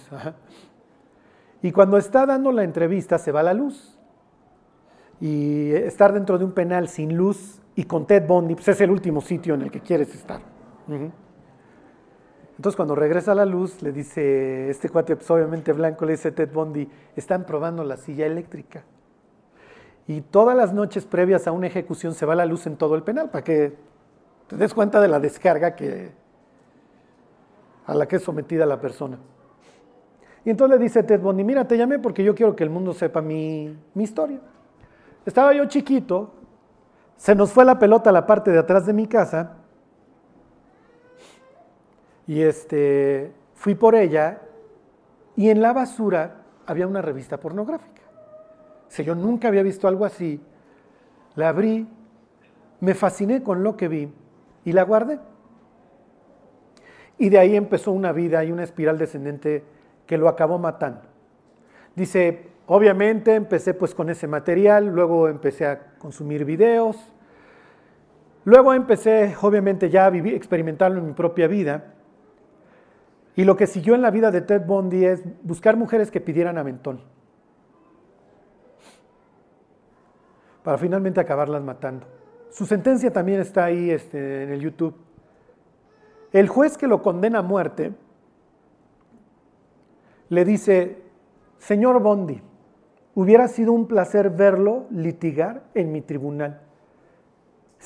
Y cuando está dando la entrevista se va la luz y estar dentro de un penal sin luz y con Ted Bundy, pues es el último sitio en el que quieres estar. Entonces cuando regresa la luz, le dice, este cuate pues, obviamente blanco, le dice Ted Bundy, están probando la silla eléctrica. Y todas las noches previas a una ejecución se va la luz en todo el penal, para que te des cuenta de la descarga que, a la que es sometida la persona. Y entonces le dice Ted Bundy, mira, te llamé porque yo quiero que el mundo sepa mi, mi historia. Estaba yo chiquito, se nos fue la pelota a la parte de atrás de mi casa y este, fui por ella y en la basura había una revista pornográfica. Si yo nunca había visto algo así, la abrí, me fasciné con lo que vi y la guardé. Y de ahí empezó una vida y una espiral descendente que lo acabó matando. Dice, Obviamente empecé pues con ese material, luego empecé a consumir videos, luego empecé obviamente ya a vivir, experimentarlo en mi propia vida. Y lo que siguió en la vida de Ted Bundy es buscar mujeres que pidieran aventón. Para finalmente acabarlas matando. Su sentencia también está ahí este, en el YouTube. El juez que lo condena a muerte le dice, señor Bundy, Hubiera sido un placer verlo litigar en mi tribunal.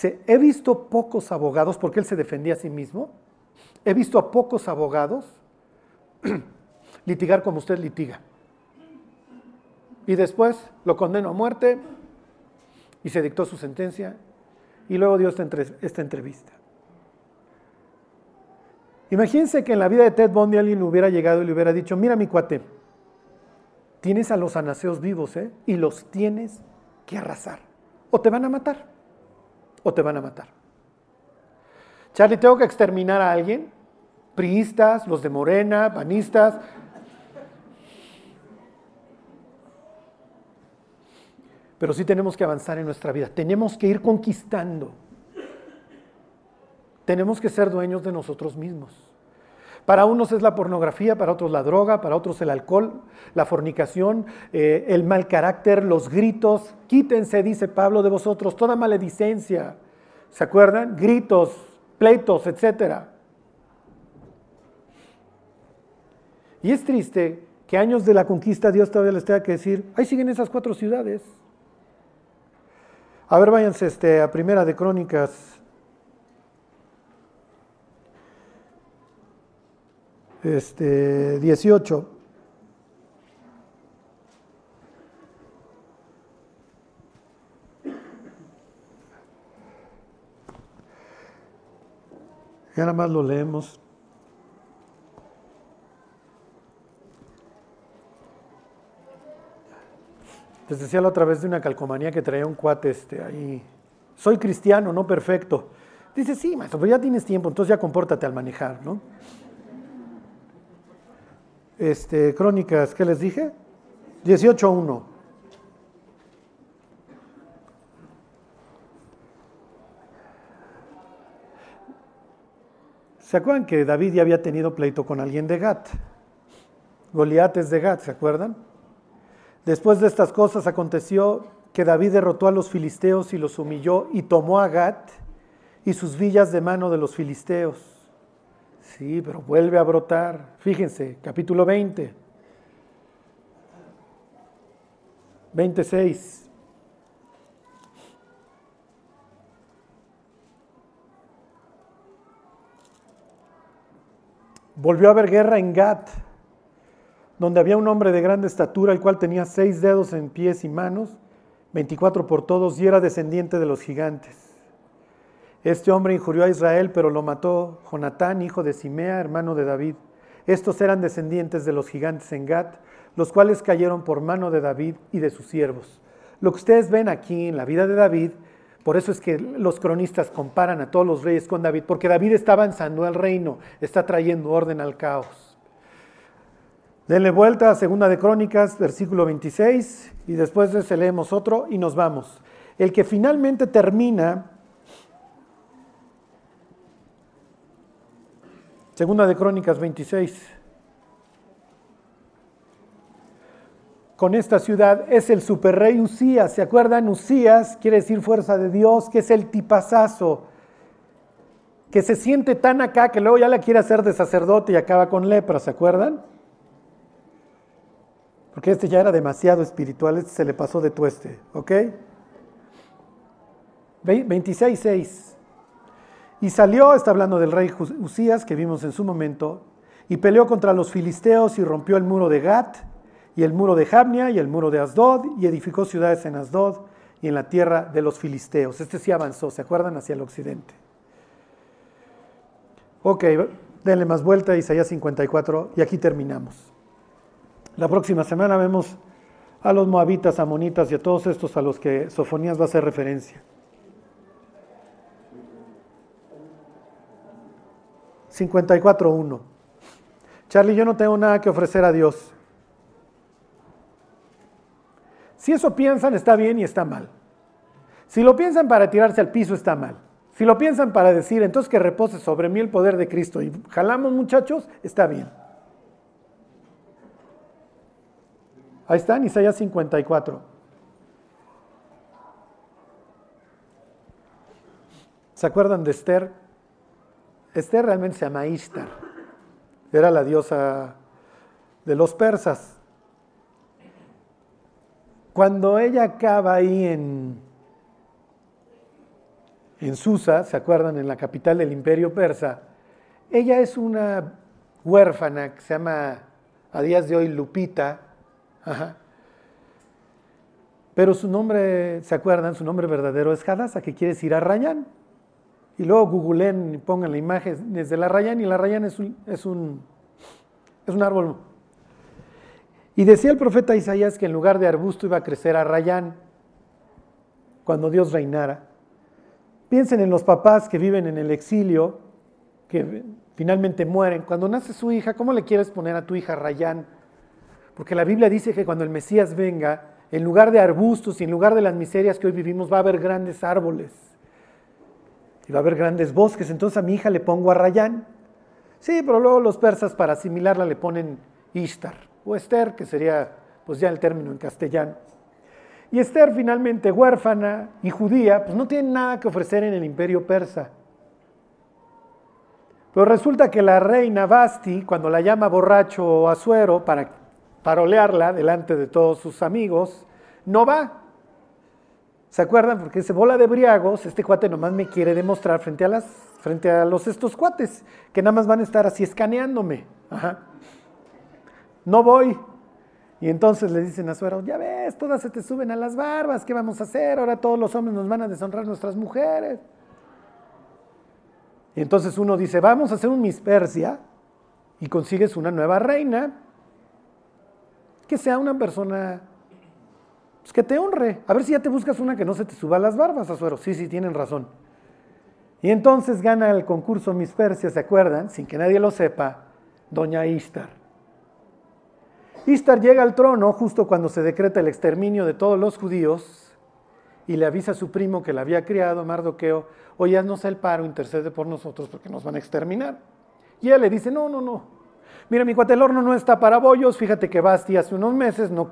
he visto pocos abogados, porque él se defendía a sí mismo, he visto a pocos abogados [CLEARS THROAT] litigar como usted litiga. Y después lo condenó a muerte y se dictó su sentencia y luego dio esta, entrevista. Imagínense que en la vida de Ted Bundy alguien hubiera llegado y le hubiera dicho, mira mi cuate, tienes a los anaseos vivos ¿eh? y los tienes que arrasar. O te van a matar, o te van a matar. Charlie, tengo que exterminar a alguien, priistas, los de Morena, panistas, pero sí tenemos que avanzar en nuestra vida. Tenemos que ir conquistando. Tenemos que ser dueños de nosotros mismos. Para unos es la pornografía, para otros la droga, para otros el alcohol, la fornicación, eh, el mal carácter, los gritos. Quítense, dice Pablo, de vosotros toda maledicencia. ¿Se acuerdan? Gritos, pleitos, etc. Y es triste que años de la conquista Dios todavía les tenga que decir, ahí siguen esas cuatro ciudades. A ver, váyanse este, a Primera de Crónicas. Este, 18. Ya nada más lo leemos. Les decía la otra vez de una calcomanía que traía un cuate este, ahí. Soy cristiano, no perfecto. Dice, sí, maestro, pero ya tienes tiempo, entonces ya compórtate al manejar, ¿no? Este, crónicas, ¿qué les dije? 18.1. ¿Se acuerdan que David ya había tenido pleito con alguien de Gat? Goliat es de Gat, ¿se acuerdan? Después de estas cosas aconteció que David derrotó a los filisteos y los humilló y tomó a Gat y sus villas de mano de los filisteos. Sí, pero vuelve a brotar. Fíjense, capítulo 20. 26. Volvió a haber guerra en Gat donde había un hombre de grande estatura, el cual tenía seis dedos en pies y manos, veinticuatro por todos, y era descendiente de los gigantes. Este hombre injurió a Israel, pero lo mató Jonatán, hijo de Simea, hermano de David. Estos eran descendientes de los gigantes en Gat, los cuales cayeron por mano de David y de sus siervos. Lo que ustedes ven aquí en la vida de David, por eso es que los cronistas comparan a todos los reyes con David, porque David está avanzando al reino, está trayendo orden al caos. Denle vuelta a Segunda de Crónicas, versículo 26, y después de leemos otro y nos vamos. El que finalmente termina, Segunda de Crónicas 26, con esta ciudad es el superrey Usías. ¿Se acuerdan? Usías quiere decir fuerza de Dios, que es el tipazazo, que se siente tan acá que luego ya la quiere hacer de sacerdote y acaba con lepra, ¿se acuerdan? Porque este ya era demasiado espiritual, este se le pasó de tueste, ¿ok? 26.6. Y salió, está hablando del rey Usías que vimos en su momento, y peleó contra los filisteos y rompió el muro de Gat, y el muro de Jabnia, y el muro de Asdod, y edificó ciudades en Asdod y en la tierra de los filisteos. Este sí avanzó, ¿se acuerdan? Hacia el occidente. Ok, denle más vuelta a Isaías 54 y aquí terminamos. La próxima semana vemos a los moabitas, amonitas y a todos estos a los que Sofonías va a hacer referencia. 54.1. Charlie, yo no tengo nada que ofrecer a Dios. Si eso piensan, está bien y está mal. Si lo piensan para tirarse al piso, está mal. Si lo piensan para decir, entonces que repose sobre mí el poder de Cristo y jalamos muchachos, está bien. Ahí está en Isaías 54. ¿Se acuerdan de Esther? Esther realmente se llama Ishtar. Era la diosa de los persas. Cuando ella acaba ahí en, en Susa, ¿se acuerdan? En la capital del imperio persa. Ella es una huérfana que se llama a días de hoy Lupita. Pero su nombre, ¿se acuerdan? Su nombre verdadero es Hadassah, que quiere decir Arrayán. Y luego googleen y pongan la imagen desde la Arrayán, y la Arrayán es un, es un, es un árbol. Y decía el profeta Isaías que en lugar de arbusto iba a crecer Arrayán cuando Dios reinara. Piensen en los papás que viven en el exilio, que finalmente mueren. Cuando nace su hija, ¿cómo le quieres poner a tu hija Rayán? Porque la Biblia dice que cuando el Mesías venga, en lugar de arbustos y en lugar de las miserias que hoy vivimos, va a haber grandes árboles. Y va a haber grandes bosques. Entonces a mi hija le pongo a Rayán. Sí, pero luego los persas para asimilarla le ponen Ishtar o Esther, que sería pues ya el término en castellano. Y Esther finalmente huérfana y judía, pues no tiene nada que ofrecer en el imperio persa. Pero resulta que la reina Basti, cuando la llama borracho o asuero para parolearla delante de todos sus amigos, no va. ¿Se acuerdan? Porque ese bola de briagos, este cuate nomás me quiere demostrar frente a, las, frente a los estos cuates, que nada más van a estar así escaneándome. No voy. Y entonces le dicen a Suero, ya ves, todas se te suben a las barbas, ¿qué vamos a hacer? Ahora todos los hombres nos van a deshonrar nuestras mujeres. Y entonces uno dice, vamos a hacer un mispersia y consigues una nueva reina que sea una persona pues, que te honre. A ver si ya te buscas una que no se te suba las barbas, Azuero. Sí, sí, tienen razón. Y entonces gana el concurso Miss Persia, ¿se acuerdan? Sin que nadie lo sepa, doña Ishtar. Ishtar llega al trono justo cuando se decreta el exterminio de todos los judíos y le avisa a su primo que la había criado, Mardoqueo, oye, haznos el paro, intercede por nosotros porque nos van a exterminar. Y él le dice, no, no, no, Mira, mi cuate, el horno no está para bollos. Fíjate que Basti hace unos meses no,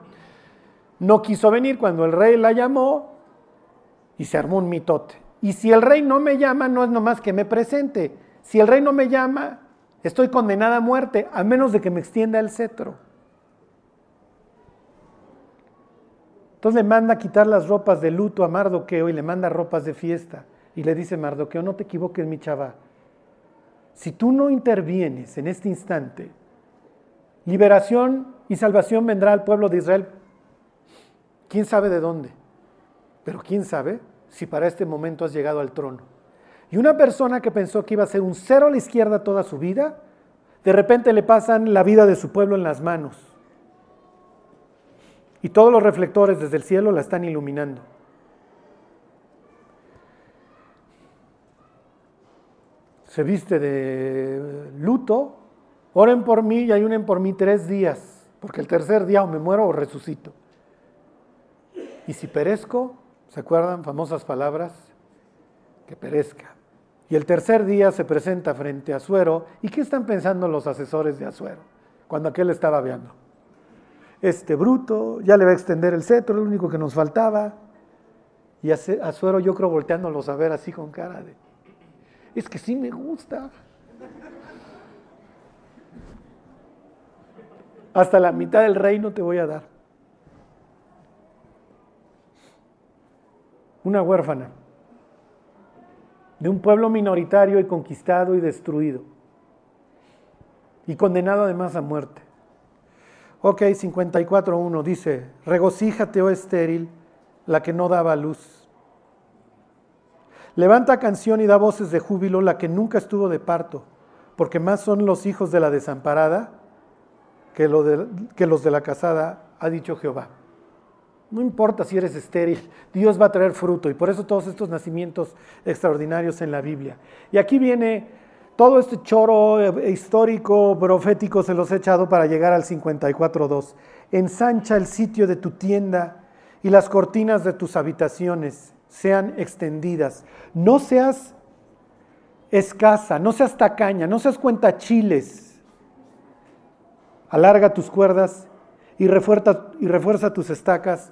no quiso venir cuando el rey la llamó y se armó un mitote. Y si el rey no me llama, no es nomás que me presente. Si el rey no me llama, estoy condenada a muerte, a menos de que me extienda el cetro. Entonces le manda a quitar las ropas de luto a Mardoqueo y le manda ropas de fiesta. Y le dice, Mardoqueo, no te equivoques, mi chava. Si tú no intervienes en este instante, liberación y salvación vendrá al pueblo de Israel. ¿Quién sabe de dónde? Pero quién sabe si para este momento has llegado al trono. Y una persona que pensó que iba a ser un cero a la izquierda toda su vida, de repente le pasan la vida de su pueblo en las manos. Y todos los reflectores desde el cielo la están iluminando. se viste de luto, oren por mí y ayunen por mí tres días, porque el tercer día o me muero o resucito. Y si perezco, ¿se acuerdan famosas palabras? Que perezca. Y el tercer día se presenta frente a Azuero. ¿Y qué están pensando los asesores de Azuero cuando aquel estaba viendo? Este bruto, ya le va a extender el cetro, lo único que nos faltaba. Y Azuero yo creo volteándolos a ver así con cara de, es que sí me gusta. Hasta la mitad del reino te voy a dar. Una huérfana de un pueblo minoritario y conquistado y destruido. Y condenado además a muerte. Ok, 54.1 dice, regocíjate, oh estéril, la que no daba luz Levanta canción y da voces de júbilo la que nunca estuvo de parto, porque más son los hijos de la desamparada que, que los de la casada, ha dicho Jehová. No importa si eres estéril, Dios va a traer fruto y por eso todos estos nacimientos extraordinarios en la Biblia. Y aquí viene todo este choro eh, histórico, profético, se los he echado para llegar al 54.2. Ensancha el sitio de tu tienda y las cortinas de tus habitaciones sean extendidas. No seas escasa, no seas tacaña, no seas cuenta chiles. Alarga tus cuerdas y refuerza, y refuerza tus estacas,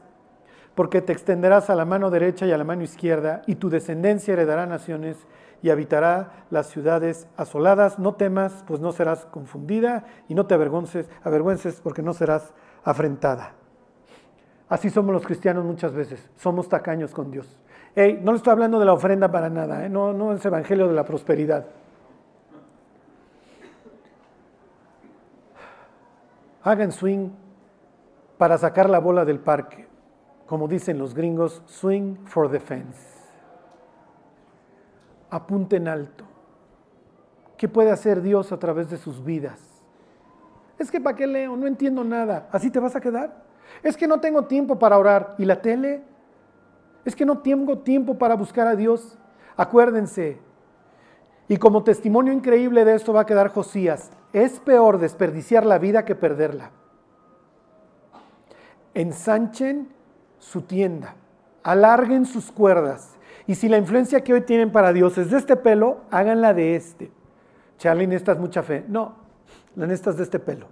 porque te extenderás a la mano derecha y a la mano izquierda, y tu descendencia heredará naciones y habitará las ciudades asoladas. No temas, pues no serás confundida, y no te avergüences, avergüences porque no serás afrentada. Así somos los cristianos muchas veces, somos tacaños con Dios. Hey, no le estoy hablando de la ofrenda para nada, ¿eh? no, no es evangelio de la prosperidad. Hagan swing para sacar la bola del parque. Como dicen los gringos, swing for the fence. Apunten alto. ¿Qué puede hacer Dios a través de sus vidas? Es que para qué leo, no entiendo nada. ¿Así te vas a quedar? Es que no tengo tiempo para orar. ¿Y la tele? Es que no tengo tiempo para buscar a Dios. Acuérdense. Y como testimonio increíble de esto va a quedar Josías. Es peor desperdiciar la vida que perderla. Ensanchen su tienda, alarguen sus cuerdas. Y si la influencia que hoy tienen para Dios es de este pelo, háganla de este. Charlie, necesitas mucha fe. No, la necesitas de este pelo.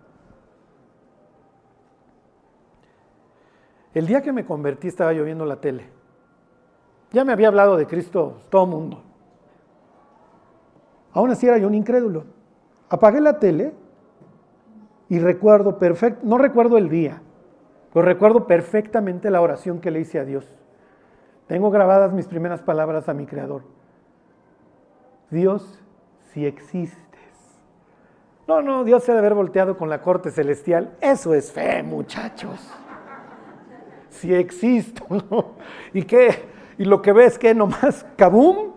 El día que me convertí estaba lloviendo la tele. Ya me había hablado de Cristo todo el mundo. Aún así era yo un incrédulo. Apagué la tele y recuerdo perfecto, no recuerdo el día, pero recuerdo perfectamente la oración que le hice a Dios. Tengo grabadas mis primeras palabras a mi Creador. Dios, si existes. No, no, Dios se debe haber volteado con la corte celestial. Eso es fe, muchachos. Si existo. ¿Y qué? Y lo que ves que nomás, kabum,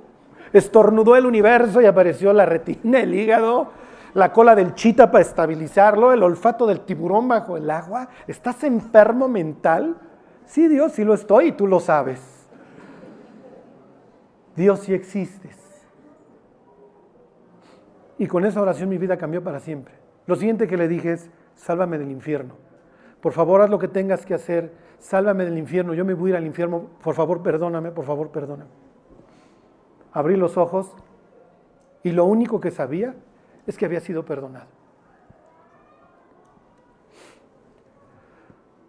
estornudó el universo y apareció la retina, el hígado, la cola del chita para estabilizarlo, el olfato del tiburón bajo el agua. ¿Estás enfermo mental? Sí, Dios, sí lo estoy y tú lo sabes. Dios sí existes. Y con esa oración mi vida cambió para siempre. Lo siguiente que le dije es, sálvame del infierno. Por favor, haz lo que tengas que hacer. Sálvame del infierno. Yo me voy a ir al infierno. Por favor, perdóname. Por favor, perdóname. Abrí los ojos y lo único que sabía es que había sido perdonado.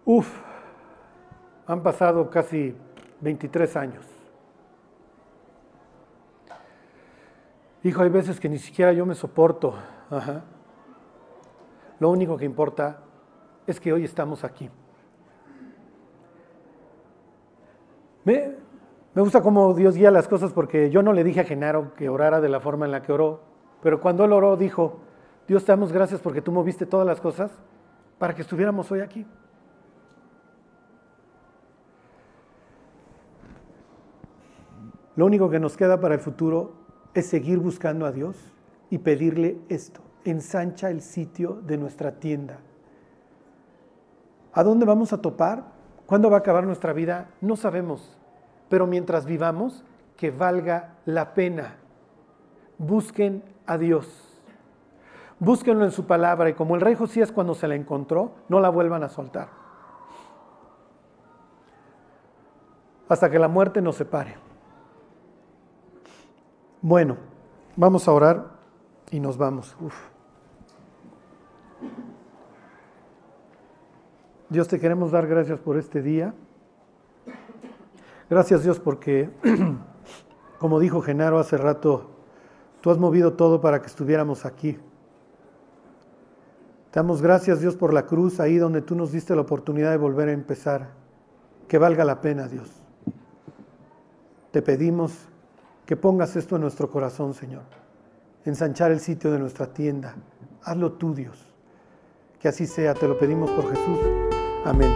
Uf, han pasado casi 23 años. Hijo, hay veces que ni siquiera yo me soporto. Lo único que importa es que hoy estamos aquí. Me, me gusta cómo Dios guía las cosas porque yo no le dije a Genaro que orara de la forma en la que oró, pero cuando él oró dijo, Dios te damos gracias porque tú moviste todas las cosas para que estuviéramos hoy aquí. Lo único que nos queda para el futuro es seguir buscando a Dios y pedirle esto. Ensancha el sitio de nuestra tienda. ¿A dónde vamos a topar? ¿Cuándo va a acabar nuestra vida? No sabemos pero mientras vivamos, que valga la pena. Busquen a Dios. Búsquenlo en su palabra y como el rey Josías cuando se la encontró, no la vuelvan a soltar. Hasta que la muerte nos separe. Bueno, vamos a orar y nos vamos. Dios te queremos dar gracias por este día. Gracias Dios porque, [CLEARS THROAT] como dijo Genaro hace rato, tú has movido todo para que estuviéramos aquí. Te damos gracias Dios por la cruz, ahí donde tú nos diste la oportunidad de volver a empezar. Que valga la pena Dios. Te pedimos que pongas esto en nuestro corazón, Señor. Ensanchar el sitio de nuestra tienda. Hazlo tú, Dios. Que así sea, te lo pedimos por Jesús. Amén.